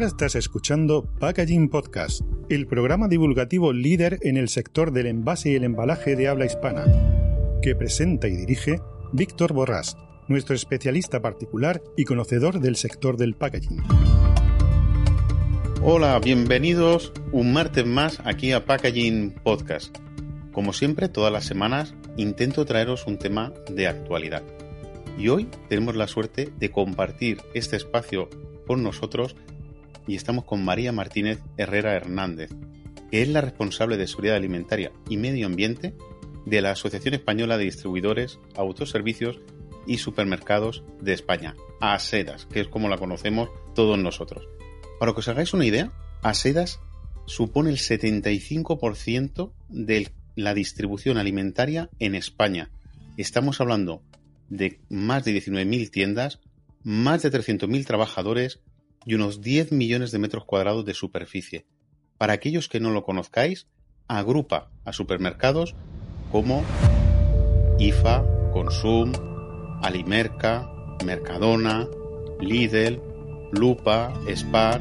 Ahora estás escuchando Packaging Podcast, el programa divulgativo líder en el sector del envase y el embalaje de habla hispana, que presenta y dirige Víctor Borrás, nuestro especialista particular y conocedor del sector del packaging. Hola, bienvenidos un martes más aquí a Packaging Podcast. Como siempre, todas las semanas intento traeros un tema de actualidad. Y hoy tenemos la suerte de compartir este espacio con nosotros y estamos con María Martínez Herrera Hernández, que es la responsable de seguridad alimentaria y medio ambiente de la Asociación Española de Distribuidores, Autoservicios y Supermercados de España, ASEDAS, que es como la conocemos todos nosotros. Para que os hagáis una idea, ASEDAS supone el 75% de la distribución alimentaria en España. Estamos hablando de más de 19.000 tiendas, más de 300.000 trabajadores y unos 10 millones de metros cuadrados de superficie. Para aquellos que no lo conozcáis, agrupa a supermercados como IFA, Consum, Alimerca, Mercadona, Lidl, Lupa, Spar,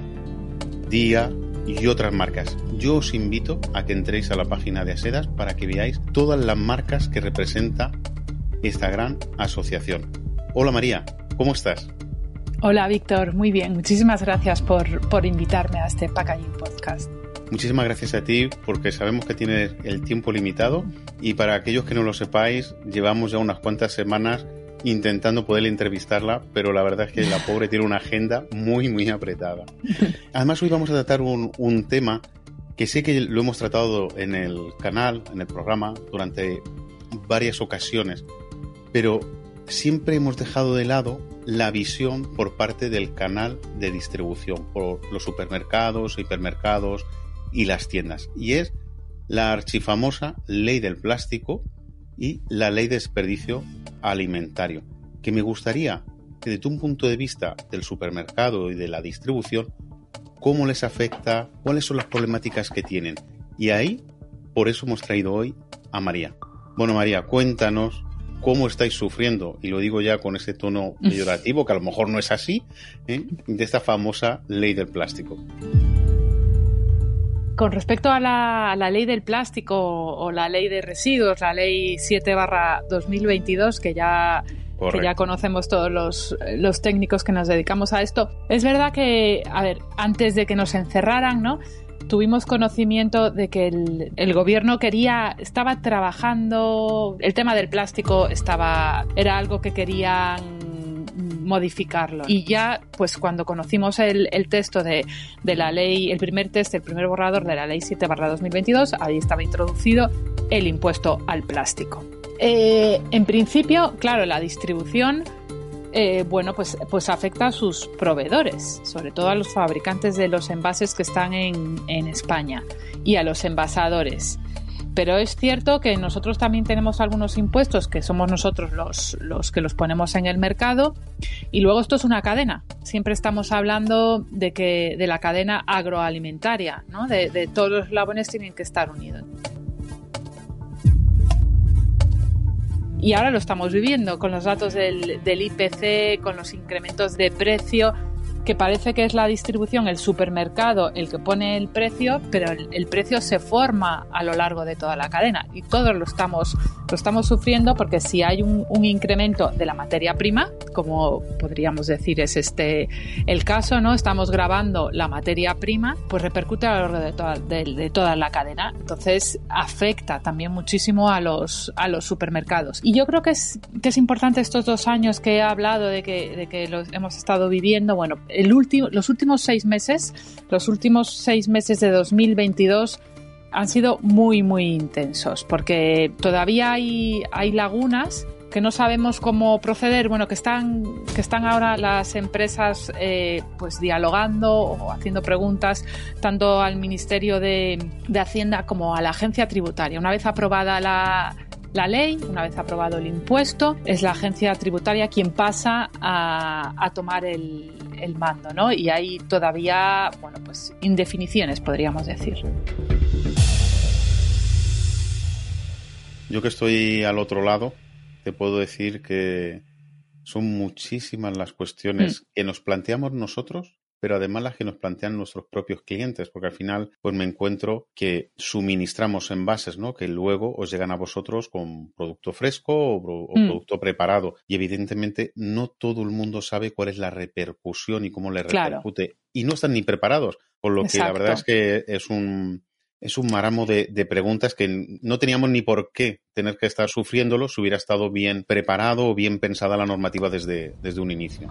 Día y otras marcas. Yo os invito a que entréis a la página de Asedas para que veáis todas las marcas que representa esta gran asociación. Hola María, ¿cómo estás? Hola Víctor, muy bien. Muchísimas gracias por, por invitarme a este Packaging Podcast. Muchísimas gracias a ti porque sabemos que tienes el tiempo limitado y para aquellos que no lo sepáis, llevamos ya unas cuantas semanas intentando poder entrevistarla, pero la verdad es que la pobre tiene una agenda muy, muy apretada. Además, hoy vamos a tratar un, un tema que sé que lo hemos tratado en el canal, en el programa, durante varias ocasiones, pero siempre hemos dejado de lado la visión por parte del canal de distribución, por los supermercados, hipermercados y las tiendas. Y es la archifamosa ley del plástico y la ley de desperdicio alimentario, que me gustaría que desde un punto de vista del supermercado y de la distribución, cómo les afecta, cuáles son las problemáticas que tienen. Y ahí, por eso hemos traído hoy a María. Bueno, María, cuéntanos cómo estáis sufriendo, y lo digo ya con ese tono peyorativo, que a lo mejor no es así, ¿eh? de esta famosa ley del plástico. Con respecto a la, ley del plástico o la ley de residuos, la ley 7 barra 2022, que ya que ya conocemos todos los, los, técnicos que nos dedicamos a esto. Es verdad que, a ver, antes de que nos encerraran, ¿no? Tuvimos conocimiento de que el, gobierno quería, estaba trabajando, el tema del plástico estaba, era algo que querían modificarlo. Y ya, pues cuando conocimos el, texto de, la ley, el primer test, el primer borrador de la ley 7 2022, ahí estaba introducido el impuesto al plástico. Eh, en principio, claro, la distribución eh, bueno, pues, pues afecta a sus proveedores, sobre todo a los fabricantes de los envases que están en, en España y a los envasadores. Pero es cierto que nosotros también tenemos algunos impuestos que somos nosotros los, los, que los ponemos en el mercado y luego esto es una cadena. Siempre estamos hablando de que de la cadena agroalimentaria, ¿no? de, todos los eslabones tienen que estar unidos. Y ahora lo estamos viviendo con los datos del, del IPC, con los incrementos de precio que parece que es la distribución, el supermercado, el que pone el precio, pero el, precio se forma a lo largo de toda la cadena y todos lo estamos, lo estamos sufriendo porque si hay un, incremento de la materia prima, como podríamos decir es este el caso, ¿no? Estamos grabando la materia prima, pues repercute a lo largo de toda, de, toda la cadena. Entonces afecta también muchísimo a los, a los supermercados. Y yo creo que es, que es importante estos dos años que he hablado de que, de que los hemos estado viviendo, bueno, los últimos seis meses, los últimos seis meses de 2022 han sido muy, muy intensos, porque todavía hay, hay lagunas que no sabemos cómo proceder, bueno, que están, que están ahora las empresas eh, pues dialogando o haciendo preguntas tanto al Ministerio de, de Hacienda como a la agencia tributaria. Una vez aprobada la, la ley, una vez aprobado el impuesto, es la agencia tributaria quien pasa a, tomar el, mando, ¿no? Y hay todavía, bueno, pues indefiniciones, podríamos decir. Yo que estoy al otro lado, te puedo decir que son muchísimas las cuestiones mm. que nos planteamos nosotros pero además las que nos plantean nuestros propios clientes, porque al final pues me encuentro que suministramos envases, ¿no? Que luego os llegan a vosotros con producto fresco o, mm. producto preparado y evidentemente no todo el mundo sabe cuál es la repercusión y cómo le repercute y no están ni preparados, por lo que la verdad es que es un es un maramo de, preguntas que no teníamos ni por qué tener que estar sufriéndolo si hubiera estado bien preparado o bien pensada la normativa desde, desde un inicio.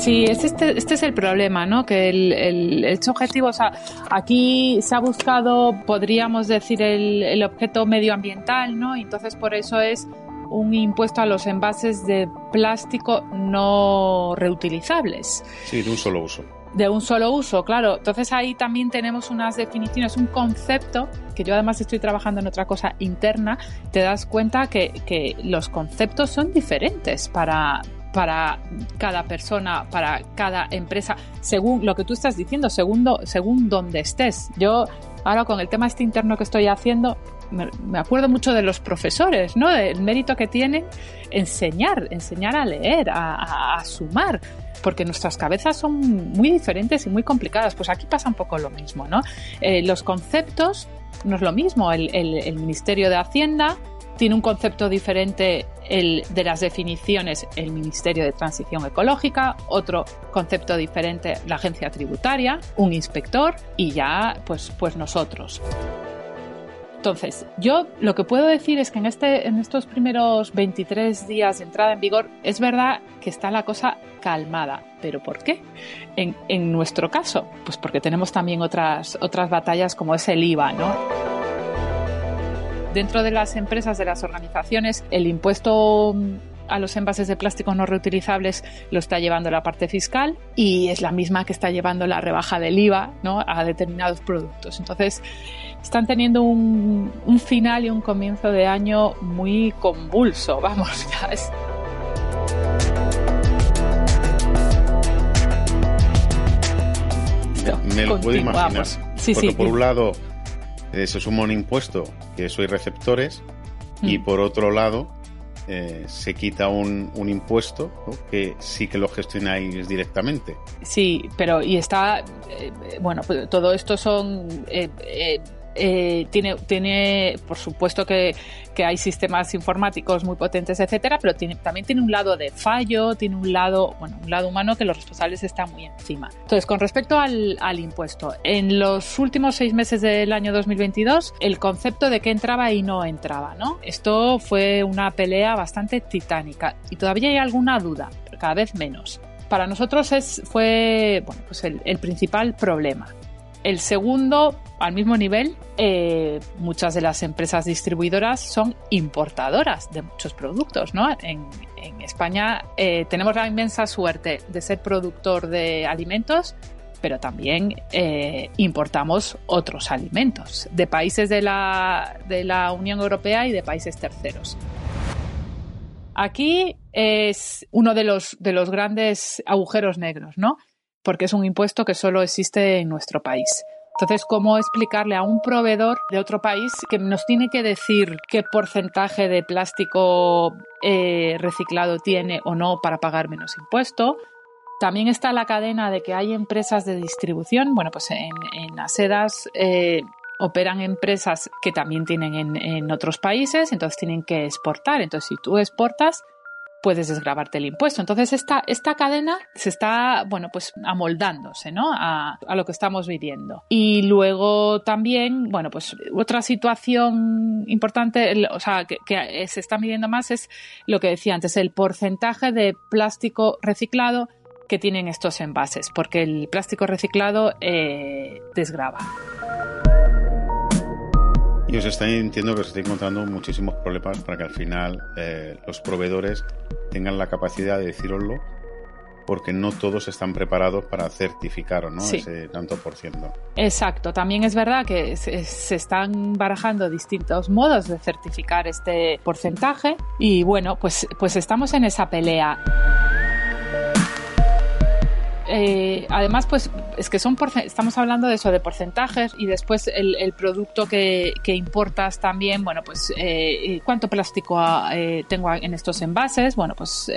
Sí, este, este es el problema, ¿no? Que el, el, objetivo, o sea, aquí se ha buscado, podríamos decir, el, el objeto medioambiental, ¿no? Y entonces por eso es un impuesto a los envases de plástico no reutilizables. Sí, de un solo uso de un solo uso, claro. Entonces ahí también tenemos unas definiciones, un concepto, que yo además estoy trabajando en otra cosa interna, te das cuenta que, que los conceptos son diferentes para, para cada persona, para cada empresa, según lo que tú estás diciendo, según, según donde estés. Yo ahora con el tema este interno que estoy haciendo, me, acuerdo mucho de los profesores, ¿no? Del mérito que tienen enseñar, enseñar a leer, a, sumar, porque nuestras cabezas son muy diferentes y muy complicadas. Pues aquí pasa un poco lo mismo, ¿no? Eh, los conceptos no es lo mismo. El, el, Ministerio de Hacienda tiene un concepto diferente el de las definiciones el Ministerio de Transición Ecológica, otro concepto diferente la agencia tributaria, un inspector y ya pues, pues nosotros. Entonces, yo lo que puedo decir es que en, este, en estos primeros 23 días de entrada en vigor es verdad que está la cosa calmada. ¿Pero por qué? En, en nuestro caso, pues porque tenemos también otras, otras batallas como es el IVA, ¿no? Dentro de las empresas, de las organizaciones, el impuesto a los envases de plástico no reutilizables lo está llevando la parte fiscal y es la misma que está llevando la rebaja del IVA ¿no? a determinados productos. Entonces, están teniendo un, final y un comienzo de año muy convulso, vamos, ya es... Me lo puedo imaginar. Sí, porque por un lado eh, se suma un impuesto que sois receptores y mm. por otro lado eh, se quita un, un impuesto que sí que lo gestionáis directamente. Sí, pero y está, eh, bueno, pues todo esto son eh, tiene, tiene, por supuesto que, hay sistemas informáticos muy potentes, etcétera, pero tiene, también tiene un lado de fallo, tiene un lado, bueno, un lado humano que los responsables están muy encima. Entonces, con respecto al, impuesto, en los últimos seis meses del año 2022, el concepto de que entraba y no entraba, ¿no? Esto fue una pelea bastante titánica y todavía hay alguna duda, pero cada vez menos. Para nosotros es, fue bueno, pues el principal problema. El segundo, al mismo nivel, eh, muchas de las empresas distribuidoras son importadoras de muchos productos. ¿no? En, España eh, tenemos la inmensa suerte de ser productor de alimentos, pero también eh, importamos otros alimentos de países de la, Unión Europea y de países terceros. Aquí es uno de los, de los grandes agujeros negros, ¿no? Porque es un impuesto que solo existe en nuestro país. Entonces, ¿cómo explicarle a un proveedor de otro país que nos tiene que decir qué porcentaje de plástico eh, reciclado tiene o no para pagar menos impuesto? También está la cadena de que hay empresas de distribución. Bueno, pues en, en Asedas eh, operan empresas que también tienen en, en otros países, entonces tienen que exportar. Entonces, si tú exportas, puedes desgrabarte el impuesto. Entonces, esta, esta cadena se está, bueno, pues amoldándose, ¿no? A, lo que estamos viviendo. Y luego también, bueno, pues otra situación importante, o sea, que, se está midiendo más es lo que decía antes, el porcentaje de plástico reciclado que tienen estos envases, porque el plástico reciclado eh, desgraba. Y os está, entiendo que os está encontrando muchísimos problemas para que al final eh, los proveedores tengan la capacidad de deciroslo, porque no todos están preparados para certificar ¿no? ese tanto por ciento. Exacto, también es verdad que se, se, están barajando distintos modos de certificar este porcentaje y bueno, pues, pues estamos en esa pelea eh, además, pues es que son estamos hablando de eso, de porcentajes y después el, producto que, importas también, bueno, pues eh, cuánto plástico eh, tengo en estos envases, bueno, pues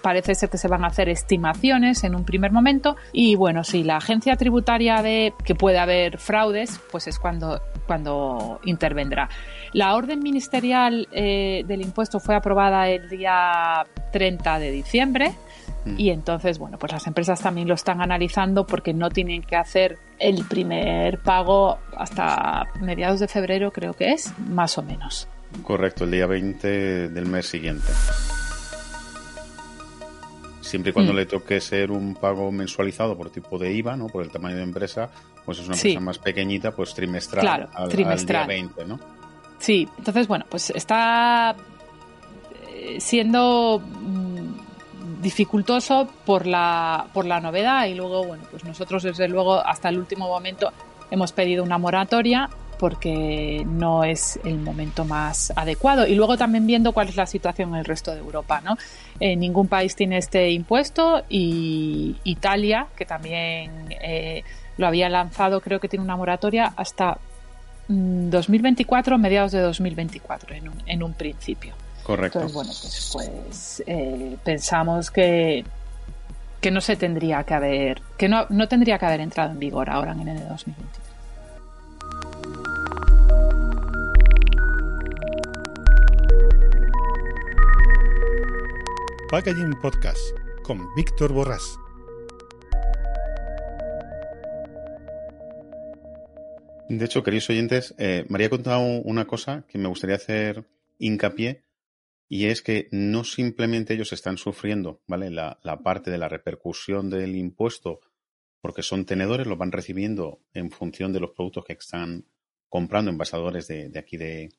parece ser que se van a hacer estimaciones en un primer momento y bueno, si la agencia tributaria ve que puede haber fraudes, pues es cuando, cuando intervendrá. La orden ministerial del impuesto fue aprobada el día 30 de diciembre Mm. Y entonces, bueno, pues las empresas también lo están analizando porque no tienen que hacer el primer pago hasta mediados de febrero, creo que es, más o menos. Correcto, el día 20 del mes siguiente. Siempre y cuando mm. le toque ser un pago mensualizado por tipo de IVA, ¿no? Por el tamaño de empresa, pues es una empresa más pequeñita, pues trimestral, claro, al, trimestral. día 20, ¿no? Sí, entonces, bueno, pues está eh, siendo dificultoso por la, por la novedad y luego, bueno, pues nosotros desde luego hasta el último momento hemos pedido una moratoria porque no es el momento más adecuado. Y luego también viendo cuál es la situación en el resto de Europa. ¿no? Eh, ningún país tiene este impuesto y Italia, que también eh, lo había lanzado, creo que tiene una moratoria hasta 2024, mm, mediados de 2024 en un, en un principio. Correcto. Entonces, bueno, pues, pues eh, pensamos que, que no se tendría que haber, que no, no tendría que haber entrado en vigor ahora en enero de 2023. Packaging Podcast con Víctor Borrás. De hecho, queridos oyentes, eh, María ha contado una cosa que me gustaría hacer hincapié y es que no simplemente ellos están sufriendo, ¿vale? La, parte de la repercusión del impuesto porque son tenedores, lo van recibiendo en función de los productos que están comprando envasadores de, de aquí de,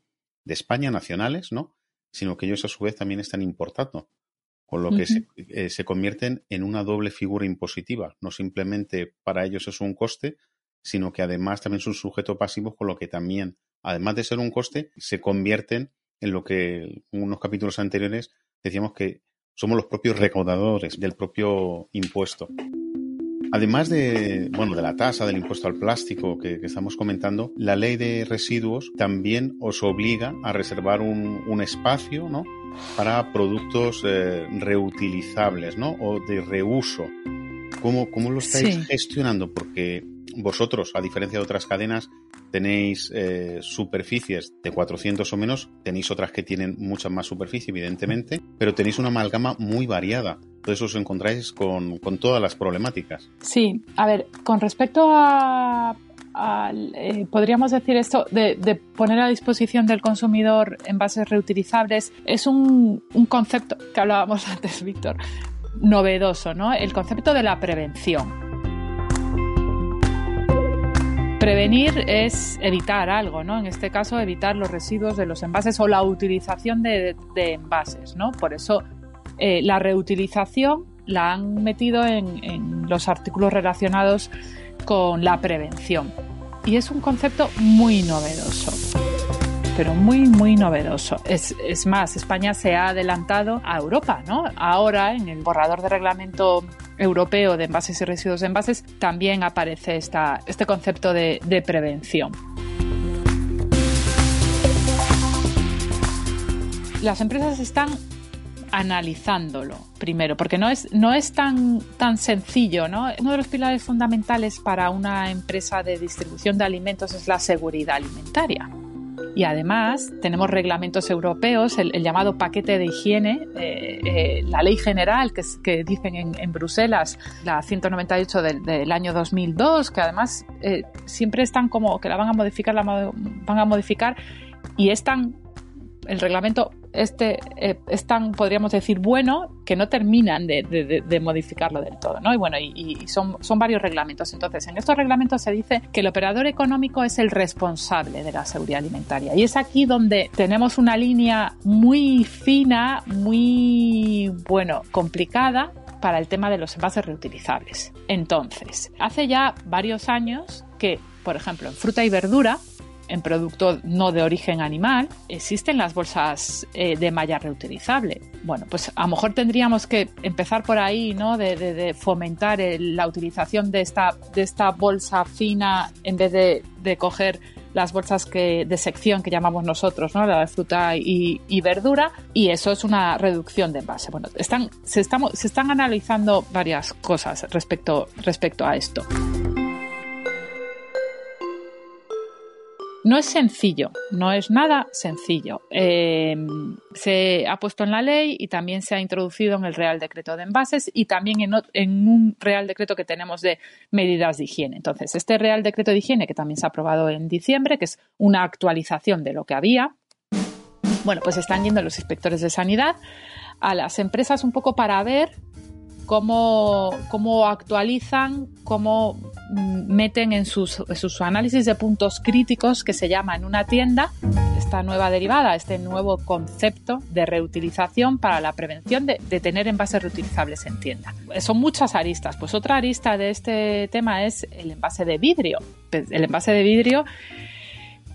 de, España, nacionales, ¿no? Sino que ellos a su vez también están importando, con lo que se, eh, se convierten en una doble figura impositiva. No simplemente para ellos es un coste, sino que además también son sujetos pasivos, con lo que también, además de ser un coste, se convierten en lo que unos capítulos anteriores decíamos que somos los propios recaudadores del propio impuesto. Además de, bueno, de la tasa del impuesto al plástico que, estamos comentando, la ley de residuos también os obliga a reservar un, espacio ¿no? para productos eh, reutilizables ¿no? o de reuso. ¿Cómo, cómo lo estáis gestionando? Porque vosotros, a diferencia de otras cadenas, tenéis eh, superficies de 400 o menos, tenéis otras que tienen mucha más superficie, evidentemente, pero tenéis una amalgama muy variada. Entonces os encontráis con, todas las problemáticas. Sí, a ver, con respecto a, eh, podríamos decir esto de, poner a disposición del consumidor envases reutilizables es un, un concepto que hablábamos antes, Víctor, novedoso, ¿no? El concepto de la prevención. Prevenir es evitar algo, ¿no? En este caso, evitar los residuos de los envases o la utilización de, envases, ¿no? Por eso eh, la reutilización la han metido en, los artículos relacionados con la prevención. Y es un concepto muy novedoso pero muy, muy novedoso. Es, es, más, España se ha adelantado a Europa, ¿no? Ahora, en el borrador de reglamento europeo de envases y residuos de envases, también aparece esta, este concepto de, prevención. Las empresas están analizándolo primero, porque no es, no es tan, tan sencillo. ¿no? Uno de los pilares fundamentales para una empresa de distribución de alimentos es la seguridad alimentaria. Y además tenemos reglamentos europeos, el, llamado paquete de higiene, eh, eh, la ley general que, dicen en, Bruselas, la 198 del, año 2002, que además eh, siempre están como que la van a modificar, la van a modificar y están el reglamento este eh, es tan, podríamos decir, bueno que no terminan de, modificarlo del todo, ¿no? Y bueno, y, son, son varios reglamentos. Entonces, en estos reglamentos se dice que el operador económico es el responsable de la seguridad alimentaria. Y es aquí donde tenemos una línea muy fina, muy, bueno, complicada para el tema de los envases reutilizables. Entonces, hace ya varios años que, por ejemplo, en fruta y verdura, en producto no de origen animal, existen las bolsas eh, de malla reutilizable. Bueno, pues a lo mejor tendríamos que empezar por ahí, ¿no? De, fomentar la utilización de esta, de esta bolsa fina en vez de, coger las bolsas que, de sección que llamamos nosotros, ¿no? la de fruta y, verdura, y eso es una reducción de envase. Bueno, se, se están analizando varias cosas respecto, respecto a esto. No es sencillo, no es nada sencillo. Em, se ha puesto en la ley y también se ha introducido en el Real Decreto de Envases y también en, un Real Decreto que tenemos de medidas de higiene. Entonces, este Real Decreto de Higiene, que también se ha aprobado en diciembre, que es una actualización de lo que había, bueno, pues están yendo los inspectores de sanidad a las empresas un poco para ver cómo, cómo actualizan, cómo meten en sus, análisis de puntos críticos que se llama en una tienda esta nueva derivada, este nuevo concepto de reutilización para la prevención de, de, tener envases reutilizables en tienda. Son muchas aristas. Pues otra arista de este tema es el envase de vidrio. El envase de vidrio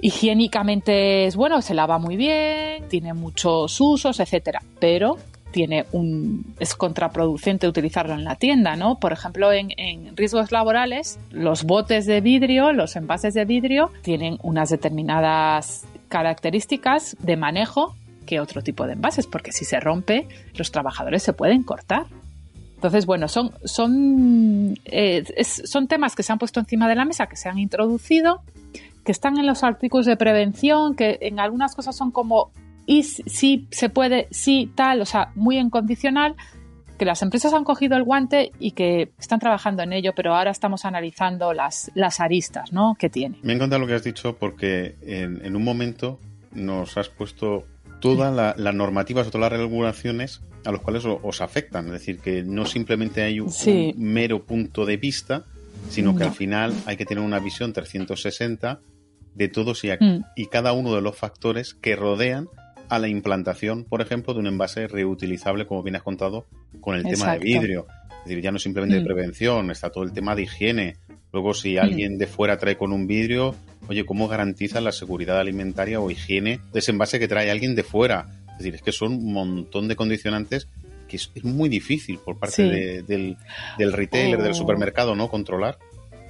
higiénicamente es bueno, se lava muy bien, tiene muchos usos, etcétera, pero tiene un, es contraproducente utilizarlo en la tienda, ¿no? Por ejemplo, en, riesgos laborales, los botes de vidrio, los envases de vidrio, tienen unas determinadas características de manejo que otro tipo de envases, porque si se rompe, los trabajadores se pueden cortar. Entonces, bueno, son, son, eh, son temas que se han puesto encima de la mesa, que se han introducido, que están en los artículos de prevención, que en algunas cosas son como y si se puede, si tal, o sea, muy en condicional, que las empresas han cogido el guante y que están trabajando en ello, pero ahora estamos analizando las, las aristas ¿no? que tiene. Me encanta lo que has dicho porque en, un momento nos has puesto todas las normativas o todas las regulaciones a los cuales os, afectan. Es decir, que no simplemente hay un, mero punto de vista, sino que al final hay que tener una visión 360 de todos y, mm. y cada uno de los factores que rodean a la implantación, por ejemplo, de un envase reutilizable, como bien has contado, con el tema de vidrio. Es decir, ya no simplemente de mm. prevención, está todo el tema de higiene. Luego, si mm. alguien de fuera trae con un vidrio, oye, ¿cómo garantiza la seguridad alimentaria o higiene de ese envase que trae alguien de fuera? Es decir, es que son un montón de condicionantes que es, muy difícil por parte del, del retailer, del oh. supermercado, ¿no? Controlar.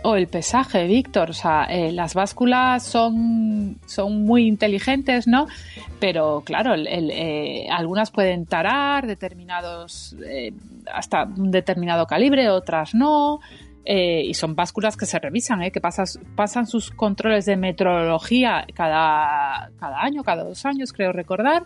O el pesaje, Víctor. O sea, eh, las básculas son, son muy inteligentes, ¿no? Pero claro, eh, algunas pueden tarar determinados, eh, hasta un determinado calibre, otras no. y son básculas que se revisan, que pasan sus controles de metrología cada, cada año, cada dos años, creo recordar.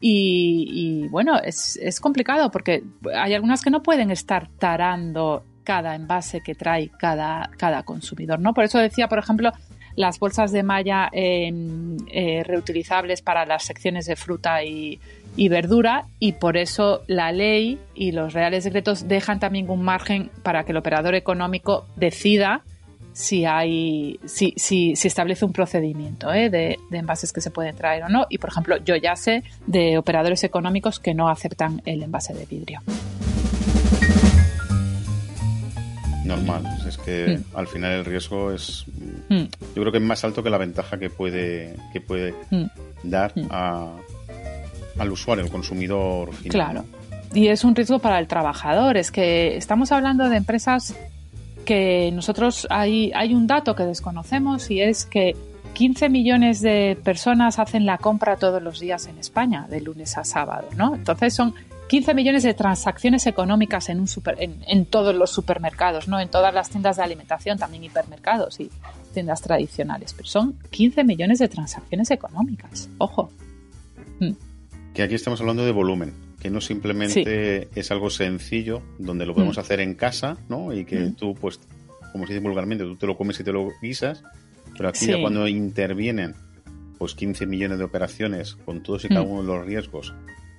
Y, y, bueno, es, es, complicado porque hay algunas que no pueden estar tarando cada envase que trae cada, cada consumidor, ¿no? Por eso decía, por ejemplo, las bolsas de malla em, eh, reutilizables para las secciones de fruta y, verdura y por eso la ley y los reales decretos dejan también un margen para que el operador económico decida si hay si, si, establece un procedimiento ¿eh? de, envases que se pueden traer o no y por ejemplo yo ya sé de operadores económicos que no aceptan el envase de vidrio normal. Es que mm. al final el riesgo es. Mm. Yo creo que es más alto que la ventaja que puede, que puede mm. dar a, al usuario, al consumidor final. Claro. Y es un riesgo para el trabajador. Es que estamos hablando de empresas que nosotros hay, hay un dato que desconocemos y es que 15 millones de personas hacen la compra todos los días en España, de lunes a sábado, ¿no? Entonces son 15 millones de transacciones económicas en, un super, en, todos los supermercados, ¿no? en todas las tiendas de alimentación, también hipermercados y tiendas tradicionales. Pero son 15 millones de transacciones económicas. Ojo. Mm. Que aquí estamos hablando de volumen, que no simplemente es algo sencillo donde lo podemos mm. hacer en casa, ¿no? Y que mm. tú, pues, como se dice vulgarmente, tú te lo comes y te lo guisas, pero aquí ya cuando intervienen pues 15 millones de operaciones con todos y cada uno de los riesgos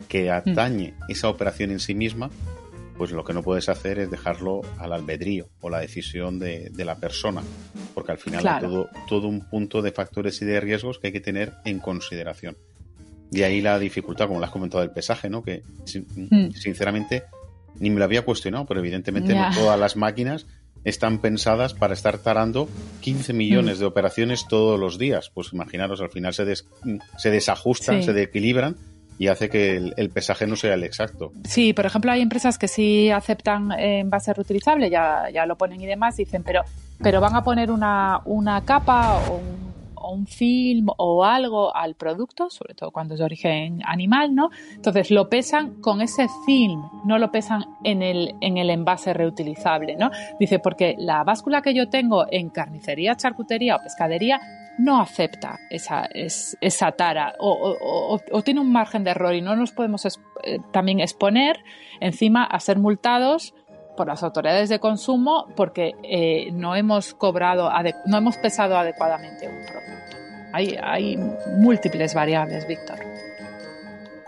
que atañe esa operación en sí misma, pues lo que no puedes hacer es dejarlo al albedrío o la decisión de, la persona, porque al final hay todo, todo un punto de factores y de riesgos que hay que tener en consideración. De ahí la dificultad, como lo has comentado, del pesaje, ¿no? Que mm. sinceramente ni me lo había cuestionado, pero evidentemente no todas las máquinas están pensadas para estar tarando 15 millones mm. de operaciones todos los días. Pues imaginaros, al final se, se desajustan, se desequilibran y hace que el, pesaje no sea el exacto. Sí, por ejemplo, hay empresas que sí aceptan envase reutilizable, ya, ya lo ponen y demás, dicen, pero, pero van a poner una, una capa o un o un film o algo al producto, sobre todo cuando es de origen animal, ¿no? Entonces lo pesan con ese film, no lo pesan en el, en el envase reutilizable, ¿no? Dice, porque la báscula que yo tengo en carnicería, charcutería o pescadería no acepta esa, esa tara o, tiene un margen de error y no nos podemos eh, también exponer encima a ser multados por las autoridades de consumo porque eh, no hemos cobrado, no hemos pesado adecuadamente un producto. Hay, hay múltiples variables, Víctor.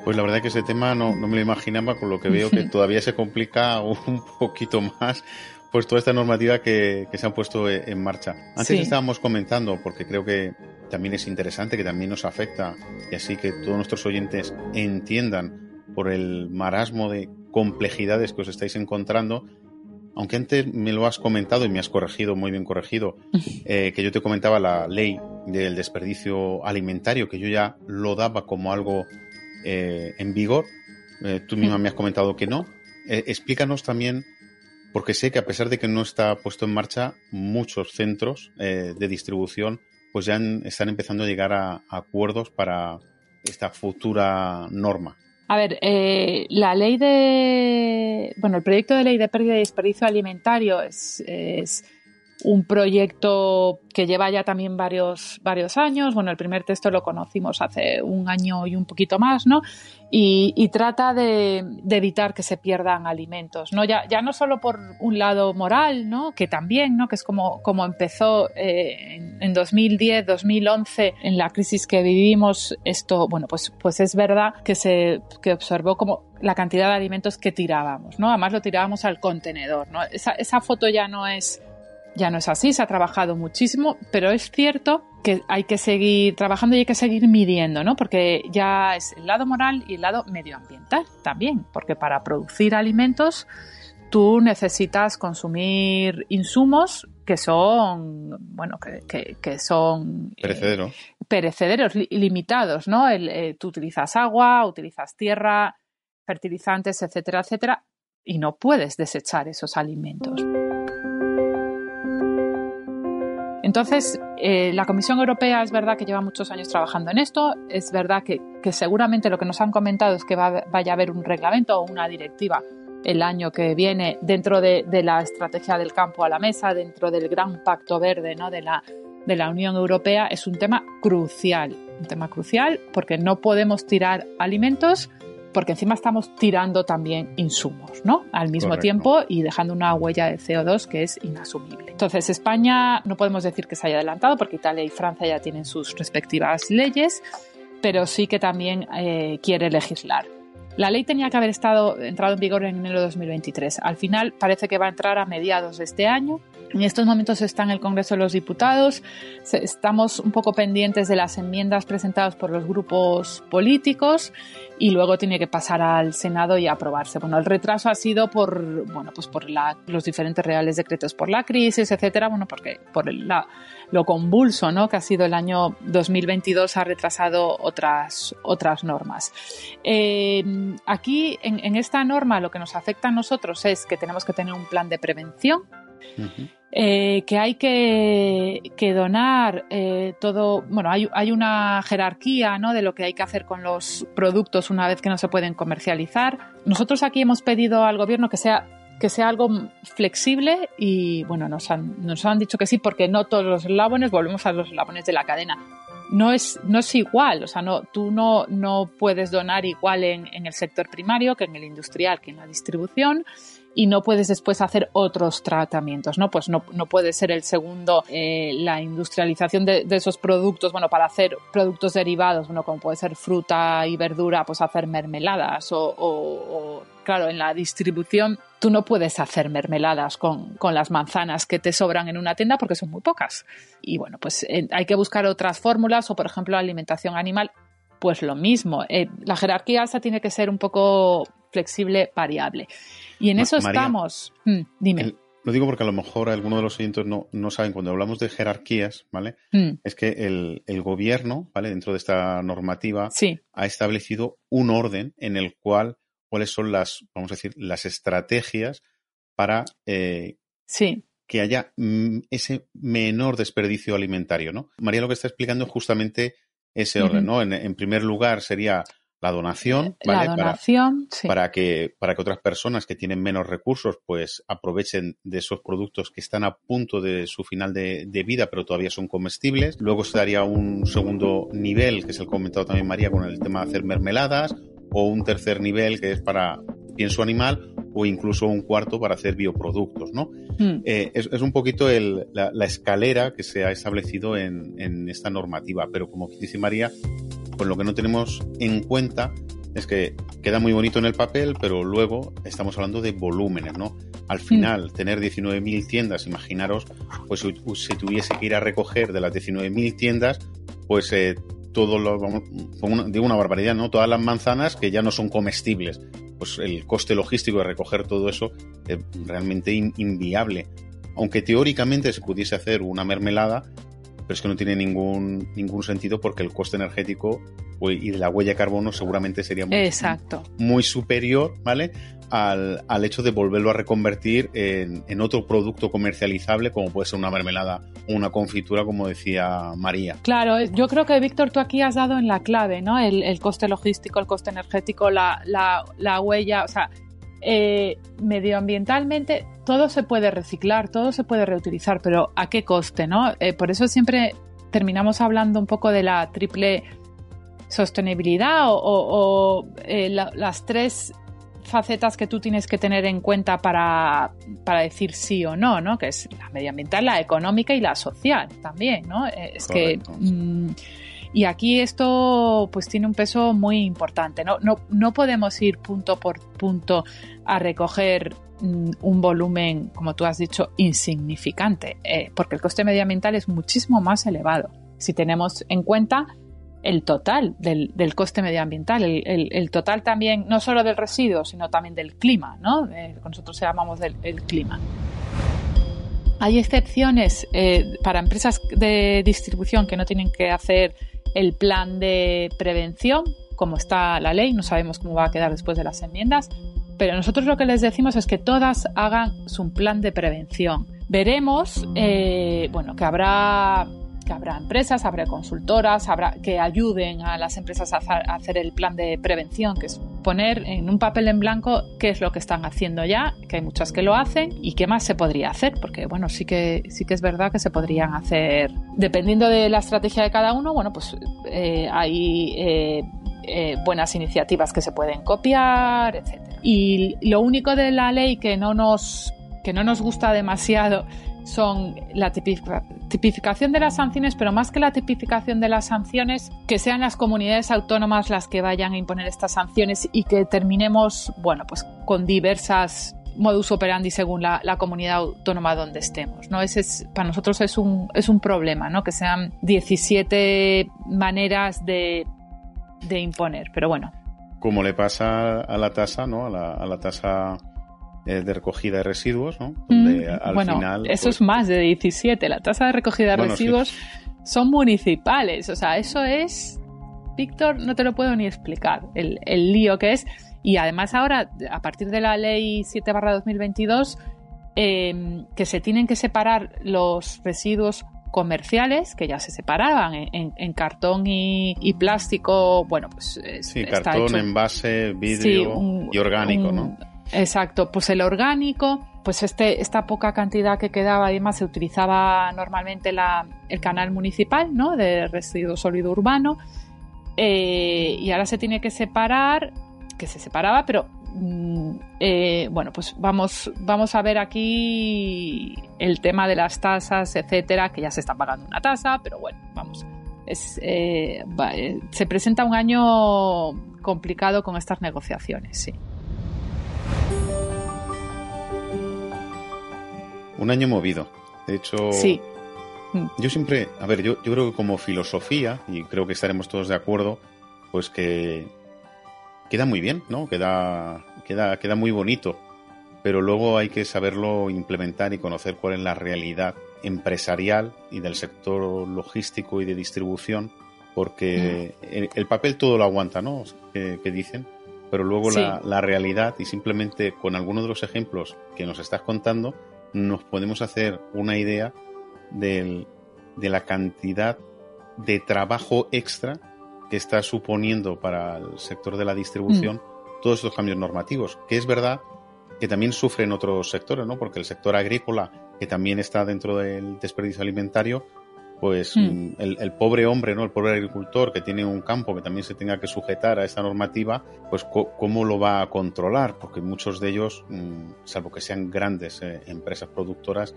Pues la verdad que ese tema no, me lo imaginaba, con lo que veo que todavía se complica un poquito más pues toda esta normativa que, se han puesto en marcha. Antes estábamos comentando, porque creo que también es interesante, que también nos afecta, y así que todos nuestros oyentes entiendan por el marasmo de complejidades que os estáis encontrando, aunque antes me lo has comentado y me has corregido, muy bien corregido, eh, que yo te comentaba la ley del desperdicio alimentario, que yo ya lo daba como algo eh, en vigor, eh, tú misma me has comentado que no. explícanos también, porque sé que a pesar de que no está puesto en marcha, muchos centros de distribución pues ya están empezando a llegar a acuerdos para esta futura norma. A ver, eh, la ley de. Bueno, el proyecto de ley de pérdida y desperdicio alimentario es, es un proyecto que lleva ya también varios, varios años. Bueno, el primer texto lo conocimos hace un año y un poquito más, ¿no? Y, trata de, evitar que se pierdan alimentos, ¿no? Ya, ya no solo por un lado moral, ¿no? Que también, ¿no? Que es como, como empezó eh, en, en, 2010, 2011, en la crisis que vivimos, esto, bueno, pues, pues es verdad que se que observó como la cantidad de alimentos que tirábamos, ¿no? Además lo tirábamos al contenedor, ¿no? Esa, esa foto ya no es ya no es así, se ha trabajado muchísimo, pero es cierto que hay que seguir trabajando y hay que seguir midiendo, ¿no? Porque ya es el lado moral y el lado medioambiental también, porque para producir alimentos tú necesitas consumir insumos que son, bueno, que, son eh, perecederos, perecederos limitados, ¿no? Eh, tú utilizas agua, utilizas tierra, fertilizantes, etcétera, etcétera, y no puedes desechar esos alimentos. Entonces, eh, la Comisión Europea es verdad que lleva muchos años trabajando en esto, es verdad que, seguramente lo que nos han comentado es que vaya a haber un reglamento o una directiva el año que viene dentro de, la estrategia del campo a la mesa, dentro del gran pacto verde ¿no? de la Unión Europea, es un tema crucial, un tema crucial porque no podemos tirar alimentos porque encima estamos tirando también insumos, ¿no? Al mismo tiempo y dejando una huella de CO2 que es inasumible. Entonces, España no podemos decir que se haya adelantado porque Italia y Francia ya tienen sus respectivas leyes, pero sí que también eh, quiere legislar. La ley tenía que haber estado entrado en vigor en enero de 2023. Al final parece que va a entrar a mediados de este año. En estos momentos está en el Congreso de los Diputados. Estamos un poco pendientes de las enmiendas presentadas por los grupos políticos y luego tiene que pasar al Senado y aprobarse. Bueno, el retraso ha sido por, bueno, pues por los diferentes reales decretos por la crisis, etcétera, bueno, porque por lo convulso, ¿no? Que ha sido el año 2022 ha retrasado otras, otras normas. aquí, en, esta norma, lo que nos afecta a nosotros es que tenemos que tener un plan de prevención. Eh, que hay que, donar eh, todo, bueno, hay, hay, una jerarquía ¿no? de lo que hay que hacer con los productos una vez que no se pueden comercializar. Nosotros aquí hemos pedido al gobierno que sea que sea algo flexible y bueno, nos han, nos han dicho que sí porque no todos los eslabones, volvemos a los eslabones de la cadena. No es, no es igual, o sea, no, tú no, no puedes donar igual en, en el sector primario que en el industrial, que en la distribución y no puedes después hacer otros tratamientos, ¿no? Pues no, no puede ser el segundo eh, la industrialización de, esos productos, bueno, para hacer productos derivados, bueno, como puede ser fruta y verdura, pues hacer mermeladas o, claro, en la distribución tú no puedes hacer mermeladas con, con, las manzanas que te sobran en una tienda porque son muy pocas. Y bueno, pues eh, hay que buscar otras fórmulas o, por ejemplo, la alimentación animal, pues lo mismo. Eh, la jerarquía esa tiene que ser un poco flexible, variable. Y en eso estamos. Mm, dime. Lo digo porque a lo mejor algunos de los oyentes no, no saben, cuando hablamos de jerarquías, ¿vale? Mm, Es que el, el gobierno, ¿vale? Dentro de esta normativa, sí, ha establecido un orden en el cual, cuáles son las, vamos a decir, las estrategias para eh, sí, que haya mm, ese menor desperdicio alimentario, ¿no? María lo que está explicando es justamente ese orden. ¿no? En, en primer lugar sería la donación, ¿vale? la Para- donación, sí. para que, para que otras personas que tienen menos recursos pues aprovechen de esos productos que están a punto de su final de, de vida pero todavía son comestibles. Luego se daría un segundo nivel, que es el comentado también María con el tema de hacer mermeladas, o un tercer nivel que es para pienso animal, o incluso un cuarto para hacer bioproductos, ¿no? Mm, Eh, es, es un poquito el- la, la escalera que se ha establecido en, en esta normativa, pero como dice María, pues lo que no tenemos en cuenta es que queda muy bonito en el papel, pero luego estamos hablando de volúmenes, ¿no? Al final, tener 19.000 tiendas, imaginaros, pues si si tuviese que ir a recoger de las 19.000 tiendas, pues eh, todo lo, digo una barbaridad, ¿no? Todas las manzanas que ya no son comestibles. Pues el coste logístico de recoger todo eso es realmente in- inviable. Aunque teóricamente se pudiese hacer una mermelada, pero es que no tiene ningún, ningún sentido porque el coste energético y de la huella de carbono seguramente sería muy, Exacto. muy superior, ¿vale? Al, al hecho de volverlo a reconvertir en, en otro producto comercializable como puede ser una mermelada o una confitura, como decía María. Claro, yo creo que Víctor, tú aquí has dado en la clave, ¿no? El, el coste logístico, el coste energético, la, la- la huella, o sea, eh, medioambientalmente todo se puede reciclar, todo se puede reutilizar, pero ¿a qué coste, no? Eh, por eso siempre terminamos hablando un poco de la triple sostenibilidad o, o- o, eh, la- las tres facetas que tú tienes que tener en cuenta para, para decir sí o no, ¿no? Que es la medioambiental, la económica y la social también, ¿no? Es Correcto. que mm, y aquí esto pues tiene un peso muy importante. No, no, no podemos ir punto por punto a recoger mm, un volumen, como tú has dicho, insignificante, eh, porque el coste medioambiental es muchísimo más elevado. Si tenemos en cuenta el total del, coste medioambiental, el, total también, no solo del residuo, sino también del clima, ¿no? Eh, nosotros llamamos el clima. Hay excepciones eh, para empresas de distribución que no tienen que hacer el plan de prevención, como está la ley, no sabemos cómo va a quedar después de las enmiendas, pero nosotros lo que les decimos es que todas hagan su plan de prevención. Veremos, eh, bueno, que habrá que habrá empresas, habrá consultoras, habrá que ayuden a las empresas a hacer, el plan de prevención, que es poner en un papel en blanco qué es lo que están haciendo ya, que hay muchas que lo hacen y qué más se podría hacer, porque bueno, sí que sí que es verdad que se podrían hacer dependiendo de la estrategia de cada uno, bueno, pues eh, hay eh, eh, buenas iniciativas que se pueden copiar, etcétera. Y lo único de la ley que no nos que no nos gusta demasiado son la tipifica- tipificación de las sanciones, pero más que la tipificación de las sanciones, que sean las comunidades autónomas las que vayan a imponer estas sanciones y que terminemos, bueno, pues con diversas modus operandi según la, la comunidad autónoma donde estemos, ¿no? Ese es, para nosotros es un, es un problema, ¿no? Que sean 17 maneras de, de imponer, pero bueno, Como le pasa a la tasa, ¿no? A la, a la tasa eh, de recogida de residuos, ¿no? Donde Mm, al bueno, final. eso pues, es más de 17. La tasa de recogida de Bueno, sí. residuos son municipales. O sea, eso es, Víctor, no te lo puedo ni explicar, el, el lío que es. Y además ahora, a partir de la ley 7 barra 2022, eh, que se tienen que separar los residuos comerciales, que ya se separaban en, en- en cartón y, y plástico, bueno, pues es- Sí, está cartón, hecho- envase, Sí, vidrio un- y orgánico, un- ¿no? Exacto, pues el orgánico, pues este, esta poca cantidad que quedaba, además se utilizaba normalmente la, el canal municipal, ¿no? De residuo sólido urbano, eh, y ahora se tiene que separar, que se separaba, pero eh, bueno, pues vamos, vamos a ver aquí el tema de las tasas, etcétera, que ya se está pagando una tasa, pero bueno, vamos. Es, eh, va- eh, se presenta un año complicado con estas negociaciones, sí. Un año movido. De hecho, Sí. yo siempre, a ver, yo, yo creo que como filosofía, y creo que estaremos todos de acuerdo, pues que queda muy bien, ¿no? Queda, queda, queda muy bonito. pero luego hay que saberlo implementar y conocer cuál es la realidad empresarial y del sector logístico y de distribución, porque mm. el, papel todo lo aguanta, ¿no? Que, dicen, pero luego la, la, realidad y simplemente con algunos de los ejemplos que nos estás contando, nos podemos hacer una idea del, de la cantidad de trabajo extra que está suponiendo para el sector de la distribución mm. todos estos cambios normativos, que es verdad que también sufren otros sectores, ¿no? Porque el sector agrícola, que también está dentro del desperdicio alimentario, pues mm. Mm, el, pobre hombre, ¿no? El pobre agricultor que tiene un campo que también se tenga que sujetar a esta normativa, pues cómo lo va a controlar, porque muchos de ellos, salvo que sean grandes eh, empresas productoras,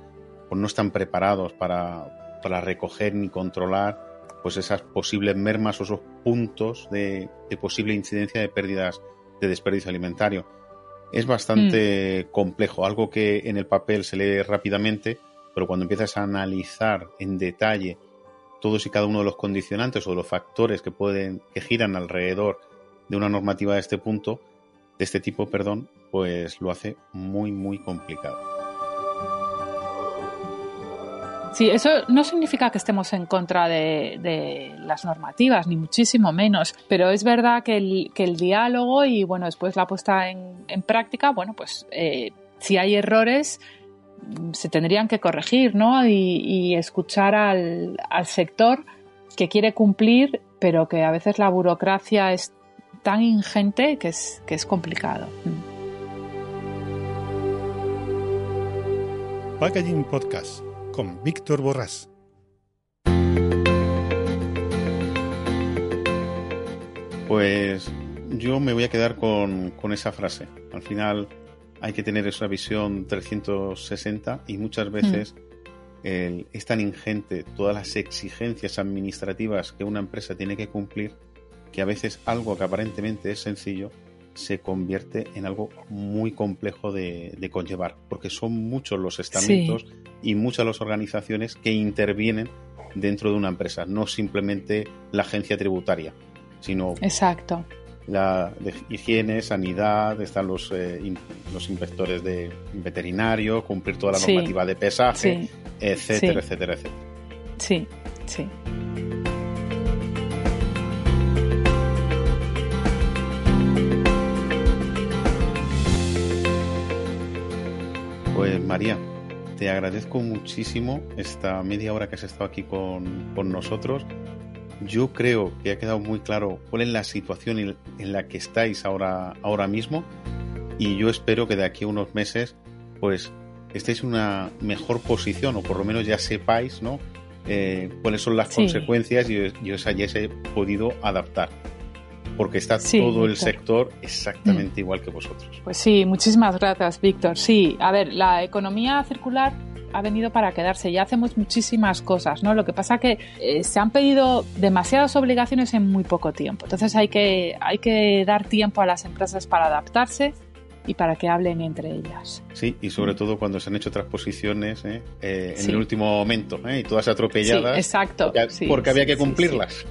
pues no están preparados para, para recoger ni controlar pues esas posibles mermas o esos puntos de, de posible incidencia de pérdidas de desperdicio alimentario es bastante mm. complejo, algo que en el papel se lee rápidamente, pero cuando empiezas a analizar en detalle todos y cada uno de los condicionantes o de los factores que pueden que giran alrededor de una normativa de este punto, de este tipo, perdón, pues lo hace muy muy complicado. Sí, eso no significa que estemos en contra de, las normativas, ni muchísimo menos, pero es verdad que el, diálogo y, bueno, después la puesta en, práctica, bueno, pues eh, si hay errores, se tendrían que corregir, ¿no? Y, escuchar al, sector que quiere cumplir, pero que a veces la burocracia es tan ingente que es, que es complicado. Packaging Podcast con Víctor Borrás. Pues yo me voy a quedar con, esa frase. Al final hay que tener esa visión 360 y muchas veces es tan ingente todas las exigencias administrativas que una empresa tiene que cumplir que a veces algo que aparentemente es sencillo se convierte en algo muy complejo de, conllevar, porque son muchos los estamentos y muchas las organizaciones que intervienen dentro de una empresa, no simplemente la agencia tributaria, sino Exacto. la de higiene, sanidad, están los, eh, los inspectores de veterinario, cumplir toda la normativa de pesaje, etcétera, etcétera, etcétera. Sí, sí. María, te agradezco muchísimo esta media hora que has estado aquí con, nosotros. Yo creo que ha quedado muy claro cuál es la situación en la que estáis ahora, ahora mismo y yo espero que de aquí a unos meses pues estéis en una mejor posición o por lo menos ya sepáis ¿no? Eh, cuáles son las consecuencias y, y os hayáis podido adaptar porque está todo el sector exactamente mm. igual que vosotros. Pues sí, muchísimas gracias, Víctor. Sí, a ver, la economía circular ha venido para quedarse. Ya hacemos muchísimas cosas, ¿no? Lo que pasa que eh, se han pedido demasiadas obligaciones en muy poco tiempo. Entonces hay que, hay que dar tiempo a las empresas para adaptarse y para que hablen entre ellas. Sí, y sobre todo cuando se han hecho transposiciones ¿eh? Eh, en el último momento ¿eh? y todas atropelladas. Sí, exacto. Porque, había que cumplirlas.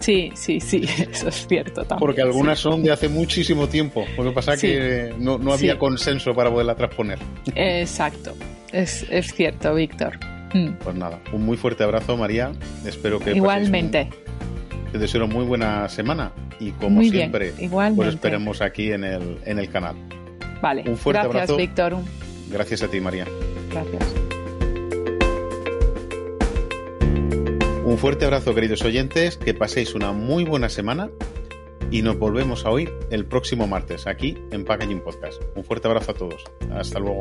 Sí, sí, sí, eso es cierto también. Porque algunas son de hace muchísimo tiempo. Lo que pasa es que no, no había consenso para poderla transponer. Exacto, es, es cierto, Víctor. Mm. Pues nada, un muy fuerte abrazo, María. Espero que. Igualmente. te deseo una muy buena semana y como siempre, pues esperemos aquí en el, en el canal. Vale. Un fuerte Gracias, Víctor. Gracias a ti, María. Gracias. Un fuerte abrazo, queridos oyentes, que paséis una muy buena semana y nos volvemos a oír el próximo martes aquí en Packaging Podcast. Un fuerte abrazo a todos. Hasta luego.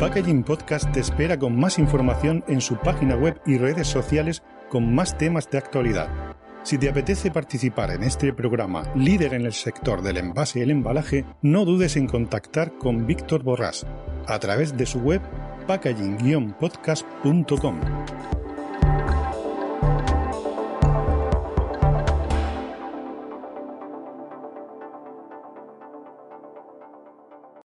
Packaging Podcast te espera con más información en su página web y redes sociales con más temas de actualidad. Si te apetece participar en este programa líder en el sector del envase y el embalaje, no dudes en contactar con Víctor Borrás a través de su web packaging-podcast.com.